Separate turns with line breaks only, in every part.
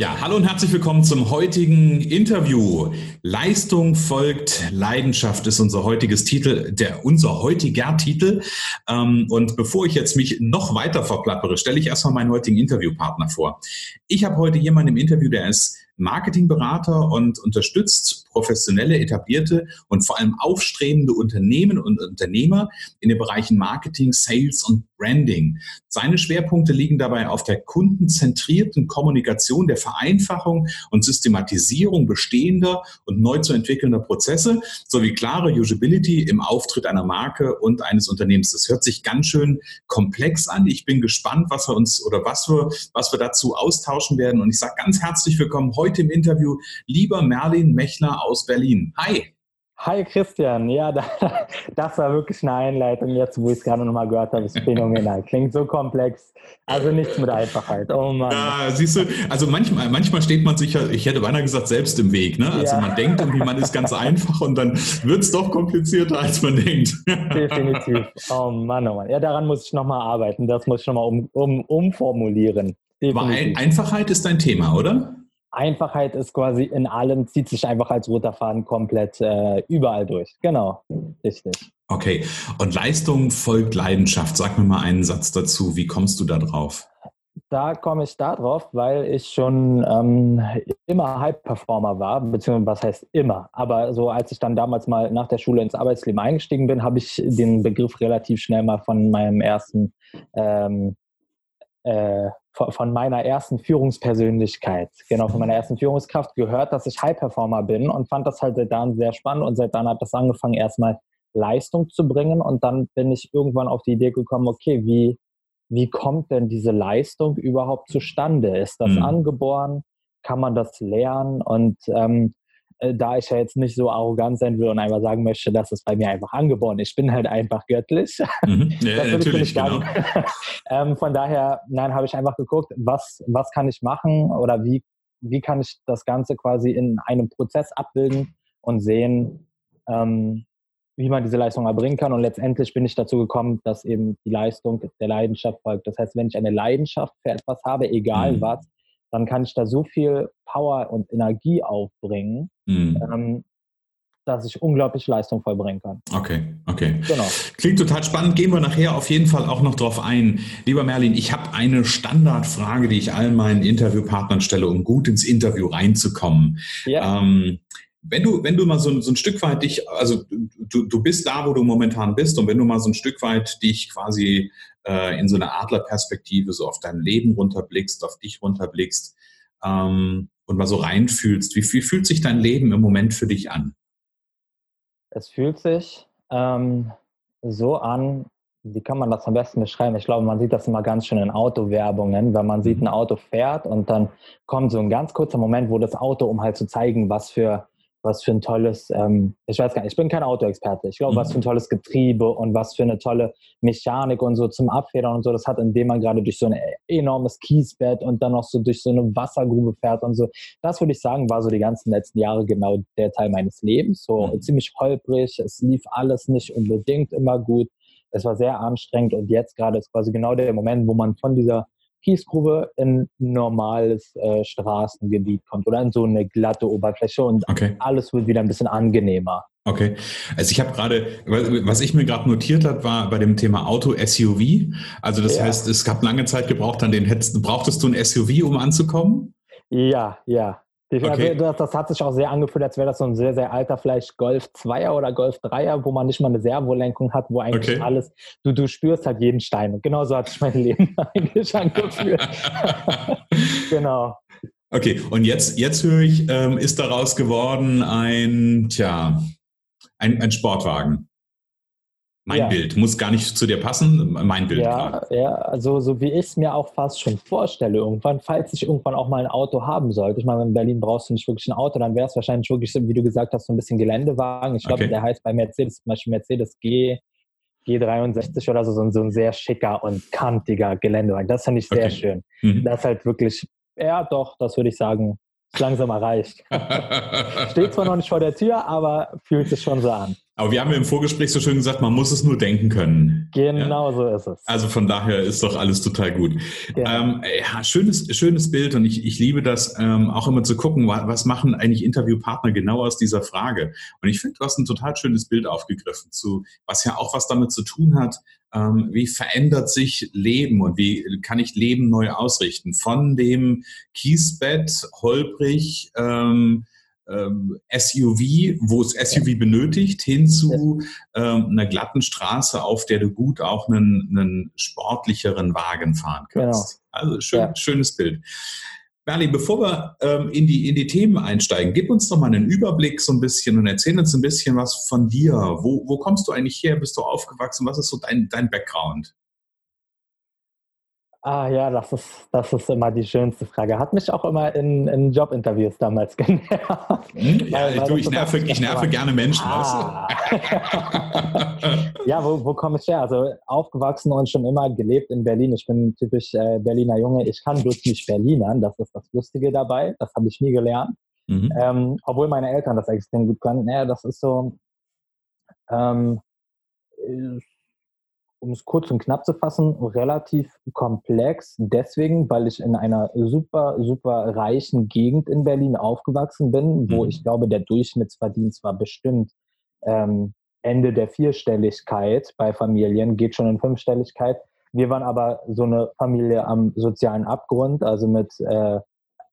Ja, hallo und herzlich willkommen zum heutigen Interview. Leistung folgt Leidenschaft ist unser heutiges Titel, der unser heutiger Titel. Ähm, und bevor ich jetzt mich noch weiter verplappere, stelle ich erstmal meinen heutigen Interviewpartner vor. Ich habe heute jemanden im Interview, der ist Marketingberater und unterstützt professionelle, etablierte und vor allem aufstrebende Unternehmen und Unternehmer in den Bereichen Marketing, Sales und Branding. Seine Schwerpunkte liegen dabei auf der kundenzentrierten Kommunikation, der Vereinfachung und Systematisierung bestehender und neu zu entwickelnder Prozesse sowie klare Usability im Auftritt einer Marke und eines Unternehmens. Das hört sich ganz schön komplex an. Ich bin gespannt, was wir uns oder was wir, was wir dazu austauschen werden. Und ich sage ganz herzlich willkommen heute im Interview, lieber Merlin Mechler aus Berlin. Hi.
Hi Christian, ja, das war wirklich eine Einleitung. Jetzt, wo ich es gerade nochmal gehört habe, ist phänomenal. Klingt so komplex. Also nichts mit Einfachheit. Oh Mann.
Ja, siehst du, also manchmal, manchmal steht man sich ja, ich hätte beinahe gesagt, selbst im Weg. Ne? Also ja. man denkt irgendwie, man ist ganz einfach und dann wird es doch komplizierter, als man denkt.
Definitiv. Oh Mann, oh Mann. Ja, daran muss ich nochmal arbeiten. Das muss ich nochmal um, um, umformulieren.
Aber Einfachheit ist dein Thema, oder?
Einfachheit ist quasi in allem, zieht sich einfach als roter Faden komplett äh, überall durch. Genau, richtig.
Okay, und Leistung folgt Leidenschaft. Sag mir mal einen Satz dazu. Wie kommst du da drauf?
Da komme ich da drauf, weil ich schon ähm, immer High-Performer war, beziehungsweise was heißt immer. Aber so als ich dann damals mal nach der Schule ins Arbeitsleben eingestiegen bin, habe ich den Begriff relativ schnell mal von meinem ersten ähm, äh, von meiner ersten Führungspersönlichkeit, genau, von meiner ersten Führungskraft gehört, dass ich High-Performer bin und fand das halt seit dann sehr spannend und seit dann hat das angefangen, erstmal Leistung zu bringen und dann bin ich irgendwann auf die Idee gekommen, okay, wie, wie kommt denn diese Leistung überhaupt zustande? Ist das mhm. angeboren? Kann man das lernen? Und ähm, äh, da ich ja jetzt nicht so arrogant sein will und einfach sagen möchte, dass es bei mir einfach angeboren ist. Ich bin halt einfach göttlich. Mhm. Ja, das natürlich, genau. ähm, von daher, nein, habe ich einfach geguckt, was, was kann ich machen oder wie, wie kann ich das Ganze quasi in einem Prozess abbilden und sehen, ähm, wie man diese Leistung erbringen kann. Und letztendlich bin ich dazu gekommen, dass eben die Leistung der Leidenschaft folgt. Das heißt, wenn ich eine Leidenschaft für etwas habe, egal mhm. was, dann kann ich da so viel Power und Energie aufbringen, mhm. ähm, dass ich unglaublich Leistung vollbringen kann.
Okay, okay. Genau. Klingt total spannend. Gehen wir nachher auf jeden Fall auch noch drauf ein. Lieber Merlin, ich habe eine Standardfrage, die ich allen meinen Interviewpartnern stelle, um gut ins Interview reinzukommen. Ja. Ähm, wenn du, wenn du mal so, so ein Stück weit dich, also du, du bist da, wo du momentan bist, und wenn du mal so ein Stück weit dich quasi äh, in so eine Adlerperspektive so auf dein Leben runterblickst, auf dich runterblickst ähm, und mal so reinfühlst, wie, wie fühlt sich dein Leben im Moment für dich an?
Es fühlt sich ähm, so an, wie kann man das am besten beschreiben? Ich glaube, man sieht das immer ganz schön in Autowerbungen, wenn man sieht, mhm. ein Auto fährt und dann kommt so ein ganz kurzer Moment, wo das Auto, um halt zu zeigen, was für was für ein tolles, ähm, ich weiß gar nicht, ich bin kein Autoexperte. Ich glaube, mhm. was für ein tolles Getriebe und was für eine tolle Mechanik und so zum Abfedern und so, das hat, indem man gerade durch so ein enormes Kiesbett und dann noch so durch so eine Wassergrube fährt und so. Das würde ich sagen, war so die ganzen letzten Jahre genau der Teil meines Lebens. So mhm. ziemlich holprig, es lief alles nicht unbedingt immer gut. Es war sehr anstrengend und jetzt gerade ist quasi genau der Moment, wo man von dieser Kiesgrube in normales äh, Straßengebiet kommt oder in so eine glatte Oberfläche und okay. alles wird wieder ein bisschen angenehmer.
Okay. Also ich habe gerade, was ich mir gerade notiert habe, war bei dem Thema Auto SUV. Also das ja. heißt, es gab lange Zeit gebraucht, an den hättest, brauchtest du ein SUV, um anzukommen?
Ja, ja. Okay. Das, das, hat sich auch sehr angefühlt, als wäre das so ein sehr, sehr alter, vielleicht Golf 2er oder Golf 3er, wo man nicht mal eine Servolenkung hat, wo eigentlich okay. alles, du, du spürst halt jeden Stein. Und genauso hat sich mein Leben eigentlich angefühlt.
genau. Okay, und jetzt, jetzt höre ich, ähm, ist daraus geworden ein, tja, ein, ein Sportwagen. Mein ja. Bild muss gar nicht zu dir passen, mein Bild.
Ja, ja also so wie ich es mir auch fast schon vorstelle, irgendwann, falls ich irgendwann auch mal ein Auto haben sollte. Ich meine, in Berlin brauchst du nicht wirklich ein Auto, dann wäre es wahrscheinlich wirklich, wie du gesagt hast, so ein bisschen Geländewagen. Ich glaube, okay. der heißt bei Mercedes zum Beispiel Mercedes G G63 oder so, so ein, so ein sehr schicker und kantiger Geländewagen. Das finde ich sehr okay. schön. Mhm. Das ist halt wirklich, ja doch, das würde ich sagen, langsam erreicht. Steht zwar noch nicht vor der Tür, aber fühlt sich schon so an.
Aber wir haben ja im Vorgespräch so schön gesagt, man muss es nur denken können.
Genau ja? so ist es.
Also von daher ist doch alles total gut. Genau. Ähm, ja, schönes, schönes Bild und ich, ich liebe das ähm, auch immer zu gucken, was machen eigentlich Interviewpartner genau aus dieser Frage. Und ich finde, du hast ein total schönes Bild aufgegriffen, zu, was ja auch was damit zu tun hat, ähm, wie verändert sich Leben und wie kann ich Leben neu ausrichten. Von dem Kiesbett, holprig, ähm, ähm, SUV, wo es SUV benötigt, hin zu ähm, einer glatten Straße, auf der du gut auch einen, einen sportlicheren Wagen fahren kannst. Genau. Also schön, ja. schönes Bild. Berli, bevor wir ähm, in, die, in die Themen einsteigen, gib uns doch mal einen Überblick so ein bisschen und erzähl uns ein bisschen was von dir. Wo, wo kommst du eigentlich her? Bist du aufgewachsen? Was ist so dein, dein Background?
Ah ja, das ist, das ist immer die schönste Frage. Hat mich auch immer in, in Jobinterviews damals genervt.
Hm? Ja, weil, weil du, ich nerve, ich nerve gerne Menschen. Ah.
ja, wo, wo komme ich her? Also aufgewachsen und schon immer gelebt in Berlin. Ich bin typisch äh, Berliner Junge. Ich kann bloß nicht Berlinern. Das ist das Lustige dabei. Das habe ich nie gelernt. Mhm. Ähm, obwohl meine Eltern das extrem gut können. Naja, das ist so... Ähm, um es kurz und knapp zu fassen, relativ komplex. Deswegen, weil ich in einer super, super reichen Gegend in Berlin aufgewachsen bin, wo mhm. ich glaube, der Durchschnittsverdienst war bestimmt ähm, Ende der Vierstelligkeit bei Familien, geht schon in Fünfstelligkeit. Wir waren aber so eine Familie am sozialen Abgrund, also mit äh,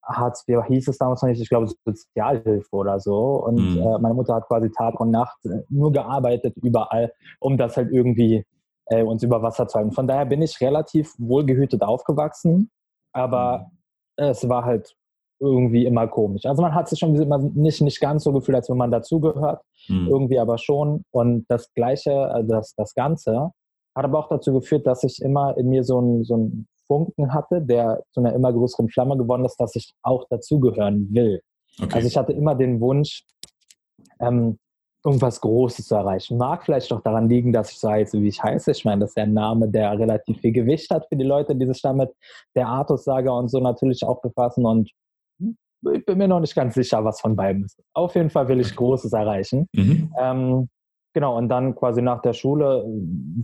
Hartz IV hieß es damals noch nicht, ich glaube Sozialhilfe oder so. Und mhm. äh, meine Mutter hat quasi Tag und Nacht äh, nur gearbeitet überall, um das halt irgendwie äh, uns über Wasser zu halten. Von daher bin ich relativ wohlgehütet aufgewachsen, aber mhm. es war halt irgendwie immer komisch. Also man hat sich schon immer nicht, nicht ganz so gefühlt, als wenn man dazugehört, mhm. irgendwie aber schon. Und das Gleiche, also das, das Ganze, hat aber auch dazu geführt, dass ich immer in mir so ein, so ein Funken hatte, der zu einer immer größeren Flamme geworden ist, dass ich auch dazugehören will. Okay. Also ich hatte immer den Wunsch, ähm, irgendwas Großes zu erreichen. Mag vielleicht auch daran liegen, dass ich so heiße, wie ich heiße. Ich meine, das ist ja ein Name, der relativ viel Gewicht hat für die Leute, die sich damit der Artus-Saga und so natürlich auch befassen. Und ich bin mir noch nicht ganz sicher, was von beiden ist. Auf jeden Fall will ich Großes erreichen. Mhm. Ähm, genau, und dann quasi nach der Schule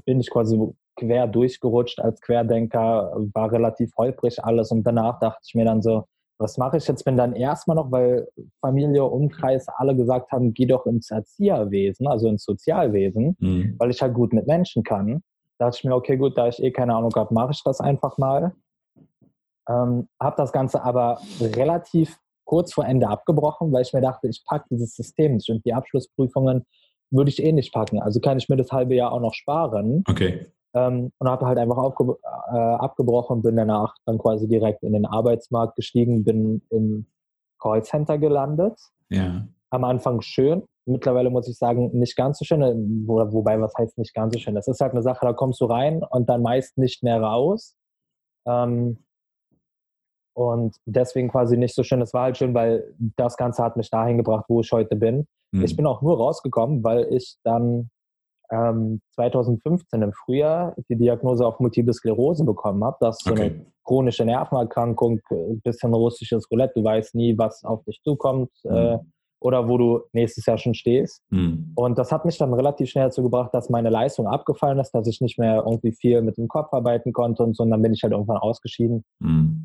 bin ich quasi quer durchgerutscht als Querdenker, war relativ holprig alles und danach dachte ich mir dann so, was mache ich jetzt? Bin dann erstmal noch, weil Familie, Umkreis alle gesagt haben, geh doch ins Erzieherwesen, also ins Sozialwesen, mhm. weil ich halt gut mit Menschen kann. Da dachte ich mir, okay, gut, da ich eh keine Ahnung habe, mache ich das einfach mal. Ähm, habe das Ganze aber relativ kurz vor Ende abgebrochen, weil ich mir dachte, ich packe dieses System nicht und die Abschlussprüfungen würde ich eh nicht packen. Also kann ich mir das halbe Jahr auch noch sparen.
Okay.
Ähm, und habe halt einfach aufge äh, abgebrochen, bin danach dann quasi direkt in den Arbeitsmarkt gestiegen, bin im Callcenter gelandet.
Ja.
Am Anfang schön, mittlerweile muss ich sagen, nicht ganz so schön. Äh, wo, wobei, was heißt nicht ganz so schön? Das ist halt eine Sache, da kommst du rein und dann meist nicht mehr raus. Ähm, und deswegen quasi nicht so schön. Es war halt schön, weil das Ganze hat mich dahin gebracht, wo ich heute bin. Mhm. Ich bin auch nur rausgekommen, weil ich dann ähm, 2015 im Frühjahr die Diagnose auf Multiple Sklerose bekommen habe. Das ist okay. so eine chronische Nervenerkrankung, ein bisschen russisches Roulette. Du weißt nie, was auf dich zukommt mhm. äh, oder wo du nächstes Jahr schon stehst. Mhm. Und das hat mich dann relativ schnell dazu gebracht, dass meine Leistung abgefallen ist, dass ich nicht mehr irgendwie viel mit dem Kopf arbeiten konnte und so. Und dann bin ich halt irgendwann ausgeschieden. Mhm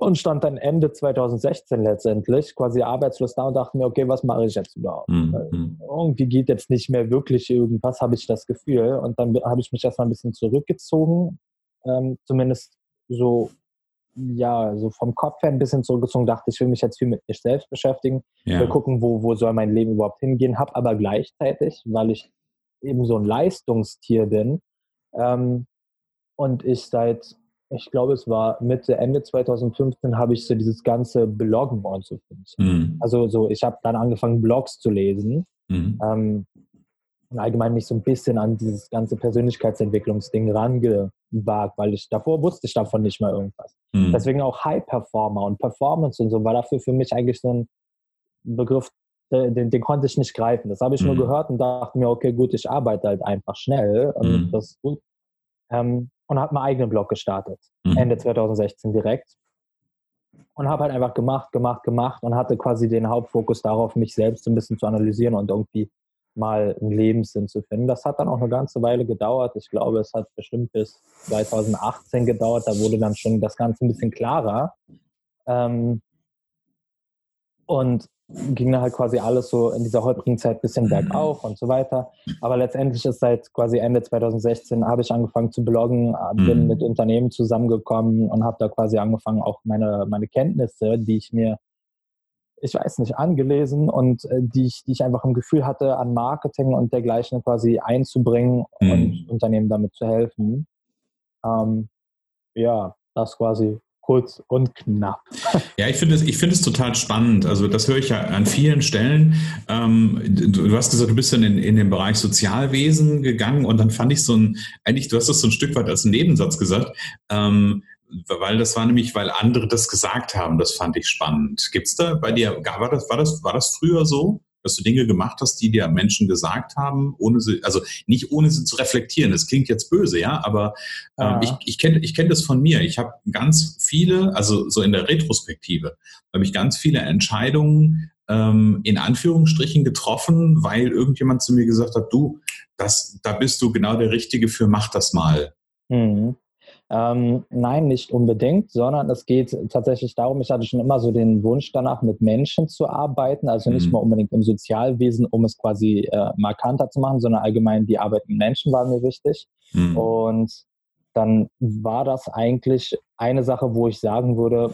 und stand dann Ende 2016 letztendlich quasi arbeitslos da und dachte mir, okay, was mache ich jetzt überhaupt? Mhm. Irgendwie geht jetzt nicht mehr wirklich irgendwas, habe ich das Gefühl. Und dann habe ich mich erstmal ein bisschen zurückgezogen, ähm, zumindest so, ja, so vom Kopf her ein bisschen zurückgezogen, dachte ich, will mich jetzt viel mit mir selbst beschäftigen, ja. will gucken, wo, wo soll mein Leben überhaupt hingehen, habe aber gleichzeitig, weil ich eben so ein Leistungstier bin ähm, und ich seit ich glaube, es war Mitte, Ende 2015 habe ich so dieses ganze Bloggen und so. Mhm. Also so, ich habe dann angefangen, Blogs zu lesen. Mhm. Ähm, und allgemein mich so ein bisschen an dieses ganze Persönlichkeitsentwicklungsding rangewagt, weil ich davor wusste ich davon nicht mal irgendwas. Mhm. Deswegen auch High Performer und Performance und so war dafür für mich eigentlich so ein Begriff, den, den konnte ich nicht greifen. Das habe ich mhm. nur gehört und dachte mir, okay, gut, ich arbeite halt einfach schnell und mhm. das ist gut. Ähm, und habe meinen eigenen Blog gestartet, mhm. Ende 2016 direkt. Und habe halt einfach gemacht, gemacht, gemacht und hatte quasi den Hauptfokus darauf, mich selbst ein bisschen zu analysieren und irgendwie mal einen Lebenssinn zu finden. Das hat dann auch eine ganze Weile gedauert. Ich glaube, es hat bestimmt bis 2018 gedauert. Da wurde dann schon das Ganze ein bisschen klarer. Ähm, und ging dann halt quasi alles so in dieser holprigen Zeit ein bisschen bergauf und so weiter. Aber letztendlich ist seit quasi Ende 2016 habe ich angefangen zu bloggen, äh, bin mhm. mit Unternehmen zusammengekommen und habe da quasi angefangen, auch meine, meine Kenntnisse, die ich mir, ich weiß nicht, angelesen und äh, die, ich, die ich einfach im Gefühl hatte, an Marketing und dergleichen quasi einzubringen mhm. und Unternehmen damit zu helfen. Ähm, ja, das quasi kurz und knapp.
Ja, ich finde es, ich total spannend. Also das höre ich ja an vielen Stellen. Ähm, du, hast gesagt, du bist in, in den Bereich Sozialwesen gegangen und dann fand ich so ein, eigentlich, du hast das so ein Stück weit als Nebensatz gesagt, ähm, weil das war nämlich, weil andere das gesagt haben. Das fand ich spannend. Gibt es da bei dir, war das, war das, war das früher so? Dass du Dinge gemacht hast, die dir Menschen gesagt haben, ohne sie, also nicht ohne sie zu reflektieren. Das klingt jetzt böse, ja, aber ähm, ja. ich, ich kenne ich kenn das von mir. Ich habe ganz viele, also so in der Retrospektive, habe ich ganz viele Entscheidungen ähm, in Anführungsstrichen getroffen, weil irgendjemand zu mir gesagt hat, du, das, da bist du genau der Richtige für, mach das mal.
Mhm. Ähm, nein, nicht unbedingt, sondern es geht tatsächlich darum, ich hatte schon immer so den Wunsch danach, mit Menschen zu arbeiten, also nicht mhm. mal unbedingt im Sozialwesen, um es quasi äh, markanter zu machen, sondern allgemein die Arbeit mit Menschen war mir wichtig. Mhm. Und dann war das eigentlich eine Sache, wo ich sagen würde,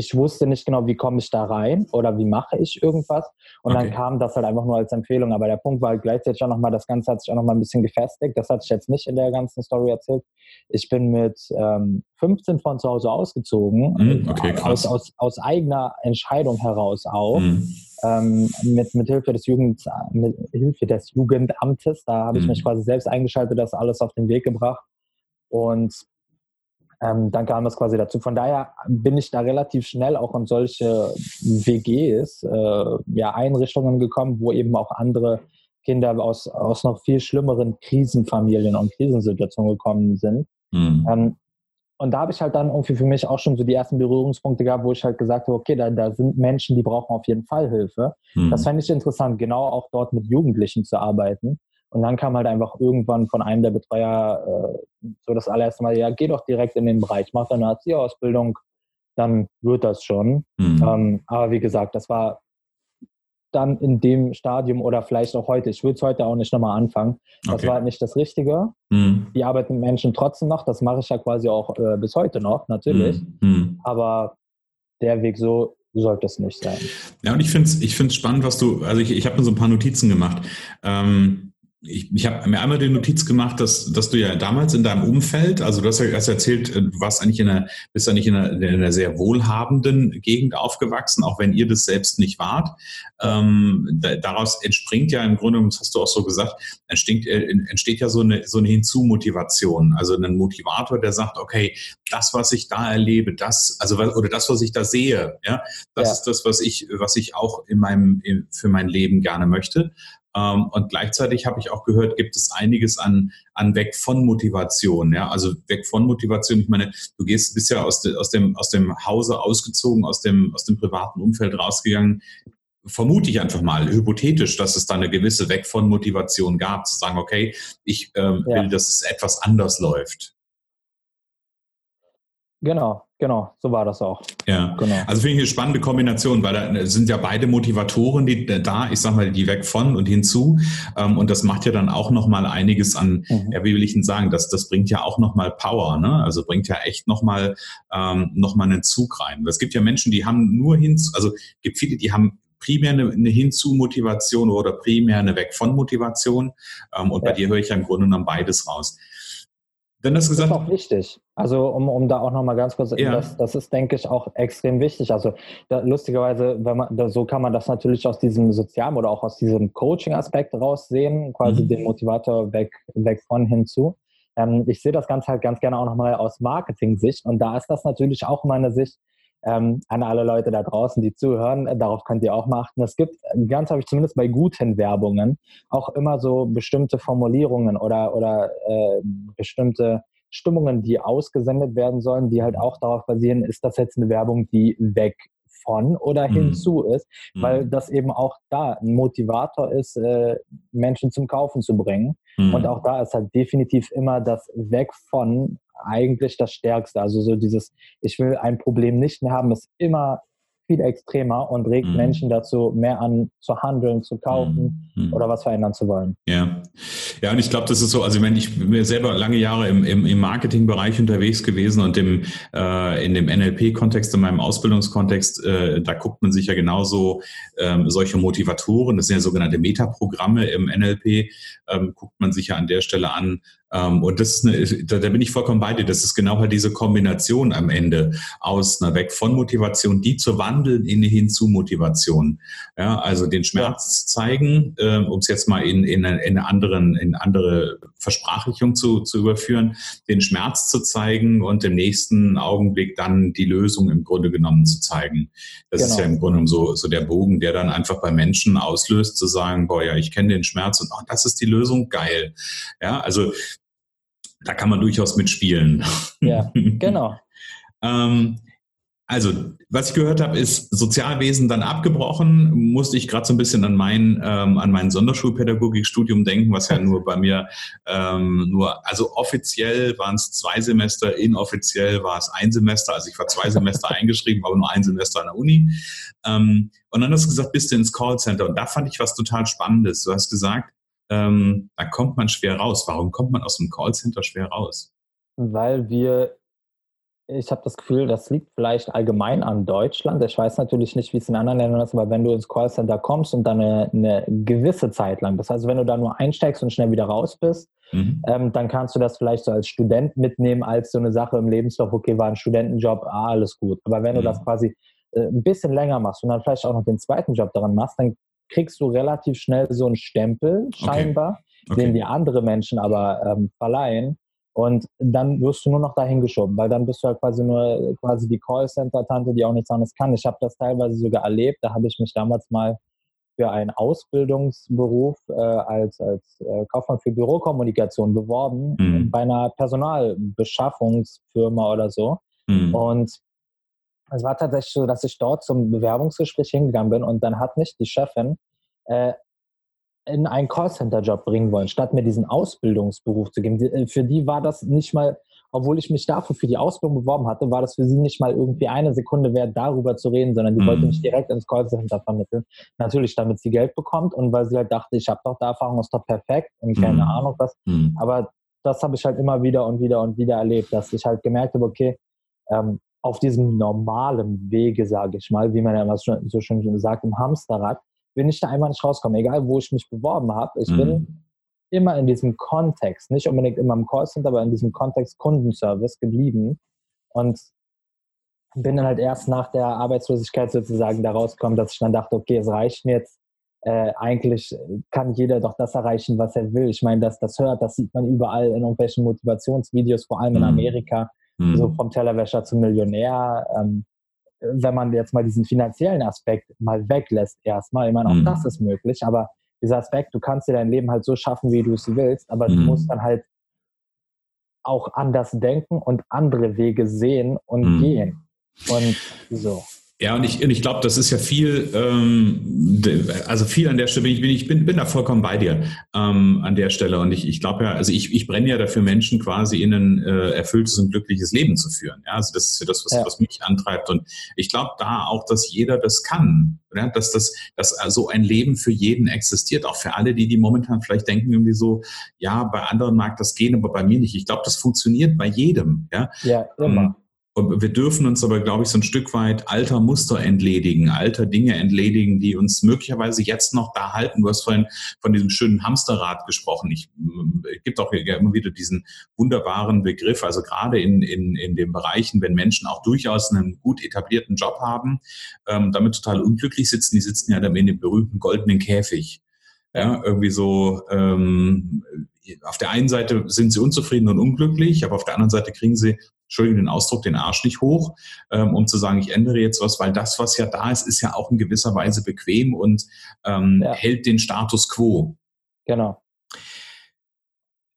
ich wusste nicht genau, wie komme ich da rein oder wie mache ich irgendwas. Und okay. dann kam das halt einfach nur als Empfehlung. Aber der Punkt war halt gleichzeitig auch nochmal, das Ganze hat sich auch nochmal ein bisschen gefestigt. Das hatte ich jetzt nicht in der ganzen Story erzählt. Ich bin mit ähm, 15 von zu Hause ausgezogen,
mm, okay,
aus, aus, aus, eigener Entscheidung heraus auch. Mm. Ähm, mit, mit, Hilfe des Jugend, mit Hilfe des Jugendamtes. Da habe ich mm. mich quasi selbst eingeschaltet, das alles auf den Weg gebracht. Und ähm, dann kam es quasi dazu. Von daher bin ich da relativ schnell auch in solche WGs, äh, ja, Einrichtungen gekommen, wo eben auch andere Kinder aus, aus noch viel schlimmeren Krisenfamilien und Krisensituationen gekommen sind. Mhm. Ähm, und da habe ich halt dann irgendwie für mich auch schon so die ersten Berührungspunkte gehabt, wo ich halt gesagt habe, okay, da, da sind Menschen, die brauchen auf jeden Fall Hilfe. Mhm. Das fände ich interessant, genau auch dort mit Jugendlichen zu arbeiten. Und dann kam halt einfach irgendwann von einem der Betreuer äh, so das allererste Mal, ja, geh doch direkt in den Bereich, mach deine Erzieherausbildung, dann wird das schon. Mhm. Ähm, aber wie gesagt, das war dann in dem Stadium oder vielleicht auch heute, ich würde es heute auch nicht nochmal anfangen. Das okay. war halt nicht das Richtige. Mhm. Die arbeiten mit Menschen trotzdem noch, das mache ich ja quasi auch äh, bis heute noch, natürlich. Mhm. Aber der Weg so sollte es nicht sein.
Ja, und ich finde es ich spannend, was du, also ich, ich habe mir so ein paar Notizen gemacht. Ähm, ich, ich habe mir einmal die Notiz gemacht, dass, dass du ja damals in deinem Umfeld, also du hast ja erst erzählt, äh, du warst eigentlich in einer, bist ja nicht in einer, in einer sehr wohlhabenden Gegend aufgewachsen, auch wenn ihr das selbst nicht wart. Ähm, da, daraus entspringt ja im Grunde, das hast du auch so gesagt, entsteht, äh, entsteht ja so eine, so eine Hinzumotivation, also ein Motivator, der sagt, okay, das, was ich da erlebe, das, also oder das, was ich da sehe, ja, das ja. ist das, was ich, was ich auch in meinem, für mein Leben gerne möchte. Ähm, und gleichzeitig habe ich auch gehört, gibt es einiges an, an weg von Motivation. Ja? Also weg von Motivation. Ich meine, du gehst, bist ja aus, de, aus, dem, aus dem Hause ausgezogen, aus dem, aus dem privaten Umfeld rausgegangen. Vermute ich einfach mal, hypothetisch, dass es da eine gewisse Weg von Motivation gab, zu sagen, okay, ich ähm, ja. will, dass es etwas anders läuft.
Genau, genau, so war das auch.
Ja, genau. Also finde ich eine spannende Kombination, weil da sind ja beide Motivatoren, die da, ich sag mal, die weg von und hinzu. Ähm, und das macht ja dann auch nochmal einiges an, mhm. ja, wie will ich denn sagen, das, das bringt ja auch nochmal Power, ne? Also bringt ja echt nochmal ähm, noch einen Zug rein. Es gibt ja Menschen, die haben nur hinzu, also gibt viele, die haben primär eine, eine Hinzu-Motivation oder primär eine Weg von Motivation. Ähm, und ja. bei dir höre ich ja im Grunde genommen beides raus.
Wenn das gesagt. Das ist auch wichtig. Also, um, um da auch nochmal ganz kurz, ja. das, das ist, denke ich, auch extrem wichtig. Also, da, lustigerweise, wenn man, da, so kann man das natürlich aus diesem sozialen oder auch aus diesem Coaching-Aspekt raussehen, quasi mhm. den Motivator weg, weg von hinzu. Ähm, ich sehe das Ganze halt ganz gerne auch nochmal aus Marketing-Sicht und da ist das natürlich auch meine Sicht, ähm, an alle Leute da draußen, die zuhören, äh, darauf könnt ihr auch mal achten. Es gibt ganz häufig, zumindest bei guten Werbungen, auch immer so bestimmte Formulierungen oder, oder äh, bestimmte Stimmungen, die ausgesendet werden sollen, die halt auch darauf basieren, ist das jetzt eine Werbung, die weg von oder mhm. hinzu ist, weil mhm. das eben auch da ein Motivator ist, äh, Menschen zum Kaufen zu bringen. Mhm. Und auch da ist halt definitiv immer das Weg von eigentlich das Stärkste. Also so dieses, ich will ein Problem nicht mehr haben, ist immer viel extremer und regt mhm. Menschen dazu, mehr an zu handeln, zu kaufen mhm. mhm. oder was verändern zu wollen.
Ja, ja, und ich glaube, das ist so, also meine, ich bin selber lange Jahre im, im, im Marketingbereich unterwegs gewesen und im, äh, in dem NLP-Kontext, in meinem Ausbildungskontext, äh, da guckt man sich ja genauso ähm, solche Motivatoren, das sind ja sogenannte Metaprogramme im NLP, ähm, guckt man sich ja an der Stelle an, und das ist eine, da, bin ich vollkommen bei dir. Das ist genau halt diese Kombination am Ende aus einer Weg von Motivation, die zu wandeln in hin zu Motivation. Ja, also den Schmerz zeigen, äh, um es jetzt mal in, in, in eine anderen, in andere Versprachlichung zu, zu überführen, den Schmerz zu zeigen und im nächsten Augenblick dann die Lösung im Grunde genommen zu zeigen. Das genau. ist ja im Grunde so, so der Bogen, der dann einfach bei Menschen auslöst, zu sagen, boah, ja, ich kenne den Schmerz und oh, das ist die Lösung, geil. Ja, also da kann man durchaus mitspielen.
Ja, genau.
ähm, also, was ich gehört habe, ist Sozialwesen dann abgebrochen. Musste ich gerade so ein bisschen an mein, ähm, an mein Sonderschulpädagogikstudium denken, was ja nur bei mir ähm, nur, also offiziell waren es zwei Semester, inoffiziell war es ein Semester. Also ich war zwei Semester eingeschrieben, aber nur ein Semester an der Uni. Ähm, und dann hast du gesagt, bist du ins Callcenter. Und da fand ich was total Spannendes. Du hast gesagt, ähm, da kommt man schwer raus. Warum kommt man aus dem Callcenter schwer raus?
Weil wir, ich habe das Gefühl, das liegt vielleicht allgemein an Deutschland. Ich weiß natürlich nicht, wie es in anderen Ländern ist, aber wenn du ins Callcenter kommst und dann eine, eine gewisse Zeit lang bist, also wenn du da nur einsteigst und schnell wieder raus bist, mhm. ähm, dann kannst du das vielleicht so als Student mitnehmen, als so eine Sache im Lebenslauf, okay, war ein Studentenjob, ah, alles gut. Aber wenn mhm. du das quasi äh, ein bisschen länger machst und dann vielleicht auch noch den zweiten Job daran machst, dann kriegst du relativ schnell so einen Stempel, scheinbar, okay. Okay. den die andere Menschen aber ähm, verleihen. Und dann wirst du nur noch dahin geschoben, weil dann bist du halt quasi nur quasi die Callcenter-Tante, die auch nichts anderes kann. Ich habe das teilweise sogar erlebt. Da habe ich mich damals mal für einen Ausbildungsberuf äh, als, als äh, Kaufmann für Bürokommunikation beworben, mhm. bei einer Personalbeschaffungsfirma oder so. Mhm. Und es war tatsächlich so, dass ich dort zum Bewerbungsgespräch hingegangen bin und dann hat mich die Chefin äh, in einen Callcenter-Job bringen wollen, statt mir diesen Ausbildungsberuf zu geben. Äh, für die war das nicht mal, obwohl ich mich dafür für die Ausbildung beworben hatte, war das für sie nicht mal irgendwie eine Sekunde wert, darüber zu reden, sondern die mhm. wollte mich direkt ins Callcenter vermitteln. Natürlich, damit sie Geld bekommt und weil sie halt dachte, ich habe doch da Erfahrung, ist doch perfekt und keine mhm. Ahnung was. Mhm. Aber das habe ich halt immer wieder und wieder und wieder erlebt, dass ich halt gemerkt habe, okay, ähm, auf diesem normalen Wege, sage ich mal, wie man ja immer so schön sagt, im Hamsterrad, bin ich da einfach nicht rauskommen. Egal, wo ich mich beworben habe, ich mhm. bin immer in diesem Kontext, nicht unbedingt immer im Callcenter, aber in diesem Kontext Kundenservice geblieben und bin dann halt erst nach der Arbeitslosigkeit sozusagen da rausgekommen, dass ich dann dachte, okay, es reicht mir jetzt. Äh, eigentlich kann jeder doch das erreichen, was er will. Ich meine, dass das hört, das sieht man überall in irgendwelchen Motivationsvideos, vor allem in mhm. Amerika mhm. so vom Tellerwäscher zum Millionär. Ähm, wenn man jetzt mal diesen finanziellen Aspekt mal weglässt erstmal, ich meine, auch mhm. das ist möglich, aber dieser Aspekt, du kannst dir dein Leben halt so schaffen, wie du es willst, aber mhm. du musst dann halt auch anders denken und andere Wege sehen und mhm. gehen. Und so.
Ja, und ich, und ich glaube, das ist ja viel, ähm, also viel an der Stelle, bin ich bin, ich bin, bin da vollkommen bei dir ähm, an der Stelle. Und ich, ich glaube ja, also ich, ich brenne ja dafür, Menschen quasi in ein äh, erfülltes und glückliches Leben zu führen. Ja, also das ist ja das, was, ja. was mich antreibt. Und ich glaube da auch, dass jeder das kann. Ja, dass das, dass so ein Leben für jeden existiert, auch für alle, die, die momentan vielleicht denken irgendwie so, ja, bei anderen mag das gehen, aber bei mir nicht. Ich glaube, das funktioniert bei jedem. Ja,
ja immer. Ähm,
wir dürfen uns aber, glaube ich, so ein Stück weit alter Muster entledigen, alter Dinge entledigen, die uns möglicherweise jetzt noch da halten. Du hast vorhin von diesem schönen Hamsterrad gesprochen. Ich, es gibt auch immer wieder diesen wunderbaren Begriff, also gerade in, in, in den Bereichen, wenn Menschen auch durchaus einen gut etablierten Job haben, ähm, damit total unglücklich sitzen, die sitzen ja dann in dem berühmten goldenen Käfig. Ja, irgendwie so, ähm, auf der einen Seite sind sie unzufrieden und unglücklich, aber auf der anderen Seite kriegen sie Entschuldigung den Ausdruck, den Arsch nicht hoch, ähm, um zu sagen, ich ändere jetzt was, weil das, was ja da ist, ist ja auch in gewisser Weise bequem und ähm, ja. hält den Status quo.
Genau.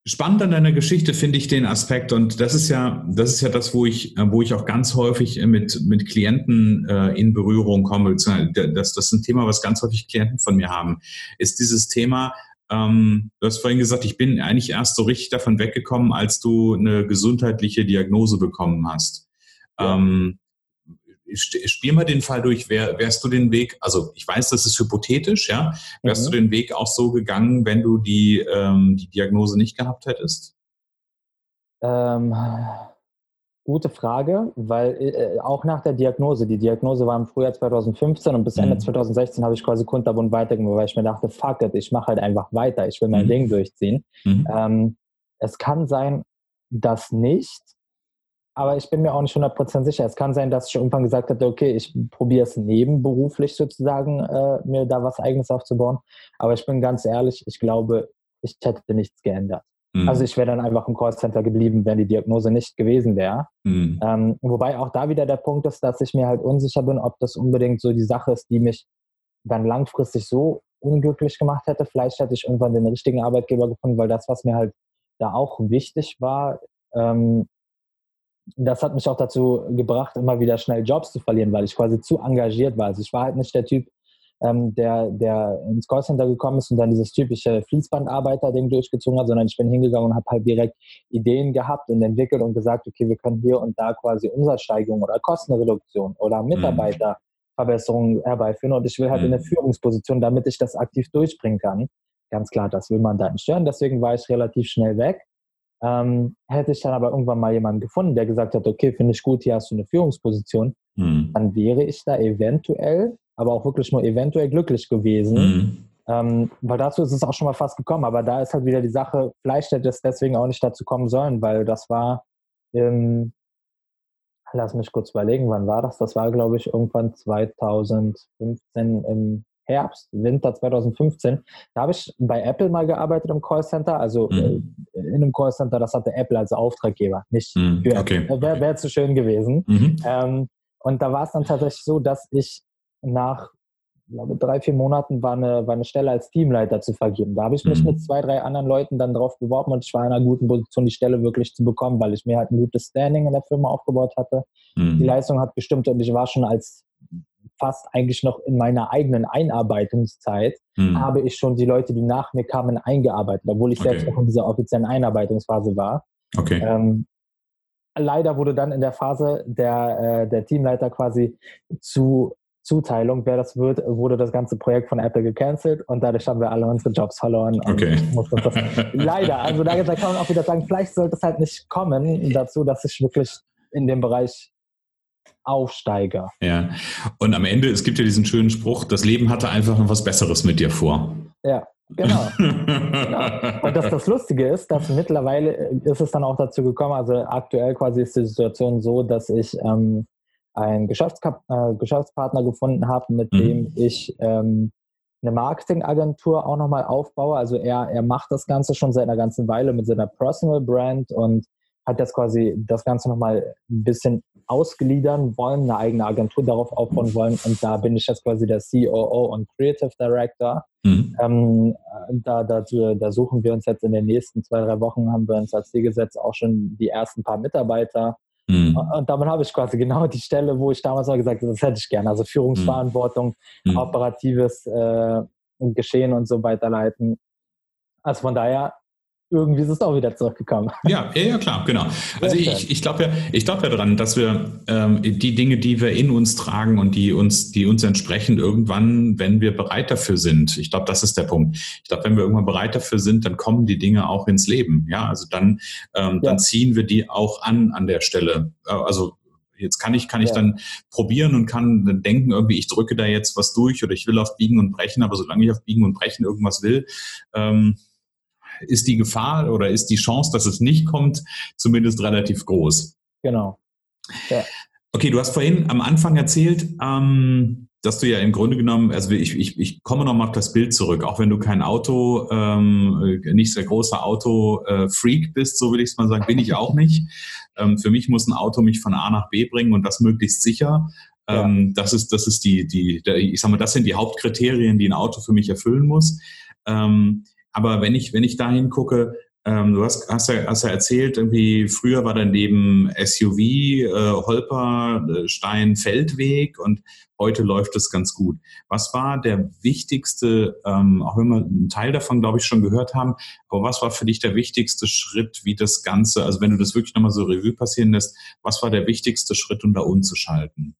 Spannend an deiner Geschichte finde ich den Aspekt und das ist ja, das ist ja das, wo ich, wo ich auch ganz häufig mit, mit Klienten äh, in Berührung komme. Das, das ist ein Thema, was ganz häufig Klienten von mir haben, ist dieses Thema, ähm, du hast vorhin gesagt, ich bin eigentlich erst so richtig davon weggekommen, als du eine gesundheitliche Diagnose bekommen hast. Ja. Ähm, spiel mal den Fall durch, wär, wärst du den Weg, also ich weiß, das ist hypothetisch, ja, wärst mhm. du den Weg auch so gegangen, wenn du die, ähm, die Diagnose nicht gehabt hättest?
Ähm, gute Frage, weil äh, auch nach der Diagnose, die Diagnose war im Frühjahr 2015 und bis Ende mhm. 2016 habe ich quasi kunterbunt weitergemacht, weil ich mir dachte, fuck it, ich mache halt einfach weiter, ich will mein mhm. Ding durchziehen. Mhm. Ähm, es kann sein, dass nicht, aber ich bin mir auch nicht 100% sicher. Es kann sein, dass ich irgendwann gesagt hatte, okay, ich probiere es nebenberuflich sozusagen, äh, mir da was Eigenes aufzubauen. Aber ich bin ganz ehrlich, ich glaube, ich hätte nichts geändert. Mhm. Also ich wäre dann einfach im Callcenter geblieben, wenn die Diagnose nicht gewesen wäre. Mhm. Ähm, wobei auch da wieder der Punkt ist, dass ich mir halt unsicher bin, ob das unbedingt so die Sache ist, die mich dann langfristig so unglücklich gemacht hätte. Vielleicht hätte ich irgendwann den richtigen Arbeitgeber gefunden, weil das, was mir halt da auch wichtig war, ähm, das hat mich auch dazu gebracht, immer wieder schnell Jobs zu verlieren, weil ich quasi zu engagiert war. Also ich war halt nicht der Typ, ähm, der, der ins Callcenter gekommen ist und dann dieses typische Fließbandarbeiter-Ding durchgezogen hat, sondern ich bin hingegangen und habe halt direkt Ideen gehabt und entwickelt und gesagt, okay, wir können hier und da quasi Umsatzsteigerung oder Kostenreduktion oder mhm. Mitarbeiterverbesserungen herbeiführen und ich will halt in eine mhm. Führungsposition, damit ich das aktiv durchbringen kann. Ganz klar, das will man da nicht stören, deswegen war ich relativ schnell weg ähm, hätte ich dann aber irgendwann mal jemanden gefunden, der gesagt hat, okay, finde ich gut, hier hast du eine Führungsposition, mhm. dann wäre ich da eventuell, aber auch wirklich nur eventuell glücklich gewesen. Mhm. Ähm, weil dazu ist es auch schon mal fast gekommen, aber da ist halt wieder die Sache, vielleicht hätte es deswegen auch nicht dazu kommen sollen, weil das war im, lass mich kurz überlegen, wann war das? Das war, glaube ich, irgendwann 2015 im Herbst, Winter 2015. Da habe ich bei Apple mal gearbeitet im Callcenter, also mhm. äh, in einem Callcenter, das hatte Apple als Auftraggeber, nicht mhm. für okay. Wäre wär zu schön gewesen. Mhm. Ähm, und da war es dann tatsächlich so, dass ich nach glaube, drei, vier Monaten war eine, war eine Stelle als Teamleiter zu vergeben. Da habe ich mich mhm. mit zwei, drei anderen Leuten dann drauf beworben und ich war in einer guten Position, die Stelle wirklich zu bekommen, weil ich mir halt ein gutes Standing in der Firma aufgebaut hatte. Mhm. Die Leistung hat gestimmt und ich war schon als fast eigentlich noch in meiner eigenen Einarbeitungszeit, hm. habe ich schon die Leute, die nach mir kamen, eingearbeitet, obwohl ich okay. selbst noch in dieser offiziellen Einarbeitungsphase war.
Okay.
Ähm, leider wurde dann in der Phase der, äh, der Teamleiter quasi zu Zuteilung, wer das wird, wurde das ganze Projekt von Apple gecancelt und dadurch haben wir alle unsere Jobs verloren.
Okay.
leider, also da, da kann man auch wieder sagen, vielleicht sollte es halt nicht kommen dazu, dass ich wirklich in dem Bereich Aufsteiger.
Ja, und am Ende, es gibt ja diesen schönen Spruch, das Leben hatte einfach noch was Besseres mit dir vor.
Ja, genau. genau. Und das, das Lustige ist, dass mittlerweile ist es dann auch dazu gekommen, also aktuell quasi ist die Situation so, dass ich ähm, einen Geschäftskap äh, Geschäftspartner gefunden habe, mit mhm. dem ich ähm, eine Marketingagentur auch nochmal aufbaue. Also er, er macht das Ganze schon seit einer ganzen Weile mit seiner Personal Brand und hat das quasi das Ganze nochmal ein bisschen ausgliedern wollen, eine eigene Agentur darauf aufbauen wollen. Und da bin ich jetzt quasi der COO und Creative Director. Mhm. Ähm, da, da, da suchen wir uns jetzt in den nächsten zwei, drei Wochen, haben wir uns als Ziel gesetzt, auch schon die ersten paar Mitarbeiter. Mhm. Und damit habe ich quasi genau die Stelle, wo ich damals mal gesagt habe, das hätte ich gerne. Also Führungsverantwortung, mhm. operatives äh, Geschehen und so weiterleiten. Also von daher irgendwie ist es auch wieder zurückgekommen.
Ja, ja, ja klar, genau. Also ich, ich glaube ja, ich glaube ja daran, dass wir ähm, die Dinge, die wir in uns tragen und die uns, die uns entsprechen, irgendwann, wenn wir bereit dafür sind. Ich glaube, das ist der Punkt. Ich glaube, wenn wir irgendwann bereit dafür sind, dann kommen die Dinge auch ins Leben. Ja, also dann, ähm, ja. dann ziehen wir die auch an an der Stelle. Äh, also Jetzt kann ich, kann ich ja. dann probieren und kann dann denken, irgendwie, ich drücke da jetzt was durch oder ich will auf Biegen und Brechen, aber solange ich auf Biegen und Brechen irgendwas will, ähm, ist die Gefahr oder ist die Chance, dass es nicht kommt, zumindest relativ groß.
Genau.
Ja. Okay, du hast vorhin am Anfang erzählt, ähm, dass du ja im Grunde genommen, also ich, ich, ich komme nochmal auf das Bild zurück, auch wenn du kein Auto, ähm, nicht sehr großer Auto-Freak bist, so will ich es mal sagen, bin ich auch nicht. Ähm, für mich muss ein Auto mich von A nach B bringen und das möglichst sicher. Ja. Ähm, das ist, das ist die, die, ich sag mal, das sind die Hauptkriterien, die ein Auto für mich erfüllen muss. Ähm, aber wenn ich, wenn ich dahin gucke, ähm, du hast, hast, ja, hast ja erzählt, irgendwie früher war dein Leben SUV, äh, Holper, äh, Stein, Feldweg und heute läuft es ganz gut. Was war der wichtigste, ähm, auch wenn wir einen Teil davon, glaube ich, schon gehört haben, aber was war für dich der wichtigste Schritt, wie das Ganze, also wenn du das wirklich nochmal so Revue passieren lässt, was war der wichtigste Schritt, um da umzuschalten?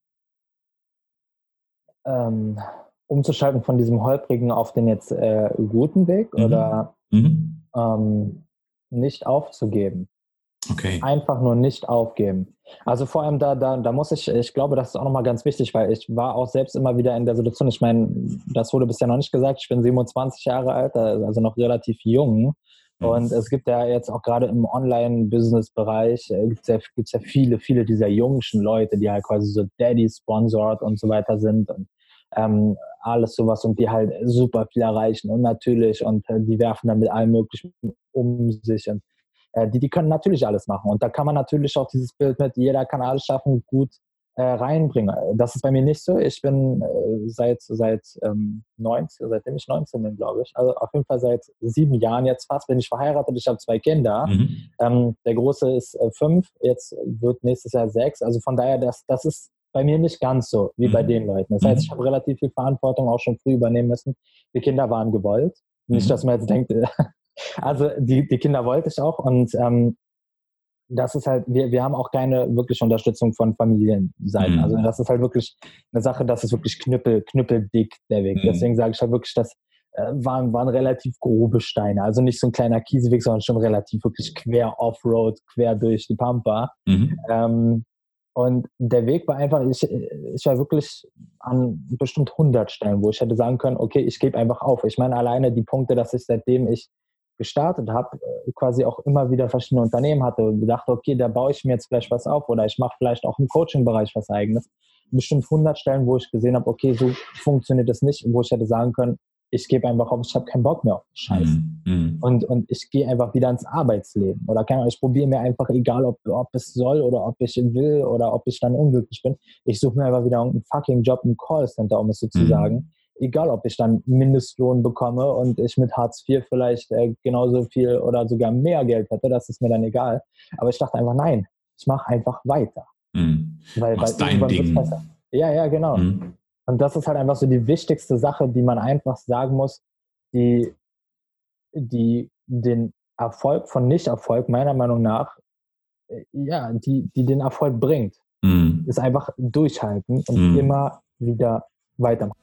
Ähm, umzuschalten von diesem holprigen auf den jetzt äh, guten Weg mhm. oder mhm. Ähm, nicht aufzugeben.
Okay.
Einfach nur nicht aufgeben. Also vor allem da, da, da muss ich, ich glaube, das ist auch nochmal ganz wichtig, weil ich war auch selbst immer wieder in der Situation, ich meine, das wurde bisher noch nicht gesagt, ich bin 27 Jahre alt, also noch relativ jung. Mhm. Und es gibt ja jetzt auch gerade im Online-Business-Bereich, äh, gibt es ja, gibt's ja viele, viele dieser jungen Leute, die halt quasi so Daddy-sponsored und so weiter sind. Und ähm, alles sowas und die halt super viel erreichen und natürlich und äh, die werfen dann mit allem Möglichen um sich und äh, die, die können natürlich alles machen und da kann man natürlich auch dieses Bild mit jeder kann alles schaffen gut äh, reinbringen. Das ist bei mir nicht so. Ich bin äh, seit seit ähm, 19, seitdem ich 19 bin, glaube ich, also auf jeden Fall seit sieben Jahren jetzt fast bin ich verheiratet. Ich habe zwei Kinder. Mhm. Ähm, der große ist äh, fünf, jetzt wird nächstes Jahr sechs. Also von daher, das das ist bei mir nicht ganz so wie bei mhm. den Leuten. Das heißt, mhm. ich habe relativ viel Verantwortung auch schon früh übernehmen müssen. Die Kinder waren gewollt. Nicht, mhm. dass man jetzt denkt, also die, die Kinder wollte ich auch und ähm, das ist halt, wir, wir haben auch keine wirkliche Unterstützung von Familienseiten. Mhm. Also das ist halt wirklich eine Sache, das ist wirklich knüppel, knüppeldick der Weg. Mhm. Deswegen sage ich halt wirklich, das äh, waren, waren relativ grobe Steine. Also nicht so ein kleiner Kieseweg, sondern schon relativ wirklich quer Offroad, quer durch die Pampa. Mhm. Ähm, und der Weg war einfach, ich, ich war wirklich an bestimmt 100 Stellen, wo ich hätte sagen können, okay, ich gebe einfach auf. Ich meine, alleine die Punkte, dass ich seitdem ich gestartet habe, äh, quasi auch immer wieder verschiedene Unternehmen hatte und dachte, okay, da baue ich mir jetzt vielleicht was auf oder ich mache vielleicht auch im Coaching-Bereich was eigenes. Bestimmt 100 Stellen, wo ich gesehen habe, okay, so funktioniert das nicht, wo ich hätte sagen können, ich gebe einfach auf, ich habe keinen Bock mehr auf Scheiße. Mhm. Und, und ich gehe einfach wieder ins Arbeitsleben. Oder keine Ahnung, ich probiere mir einfach, egal ob, ob es soll oder ob ich will oder ob ich dann unglücklich bin, ich suche mir einfach wieder einen fucking Job im Callcenter, um es so zu mhm. sagen. Egal, ob ich dann Mindestlohn bekomme und ich mit Hartz IV vielleicht äh, genauso viel oder sogar mehr Geld hätte, das ist mir dann egal. Aber ich dachte einfach, nein, ich mache einfach weiter.
Mhm. Weil, weil dein Ding.
Ja, ja, genau. Mhm. Und das ist halt einfach so die wichtigste Sache, die man einfach sagen muss, die, die den Erfolg von Nicht-Erfolg meiner Meinung nach, äh, ja, die, die den Erfolg bringt, mhm. ist einfach durchhalten und mhm. immer wieder weitermachen.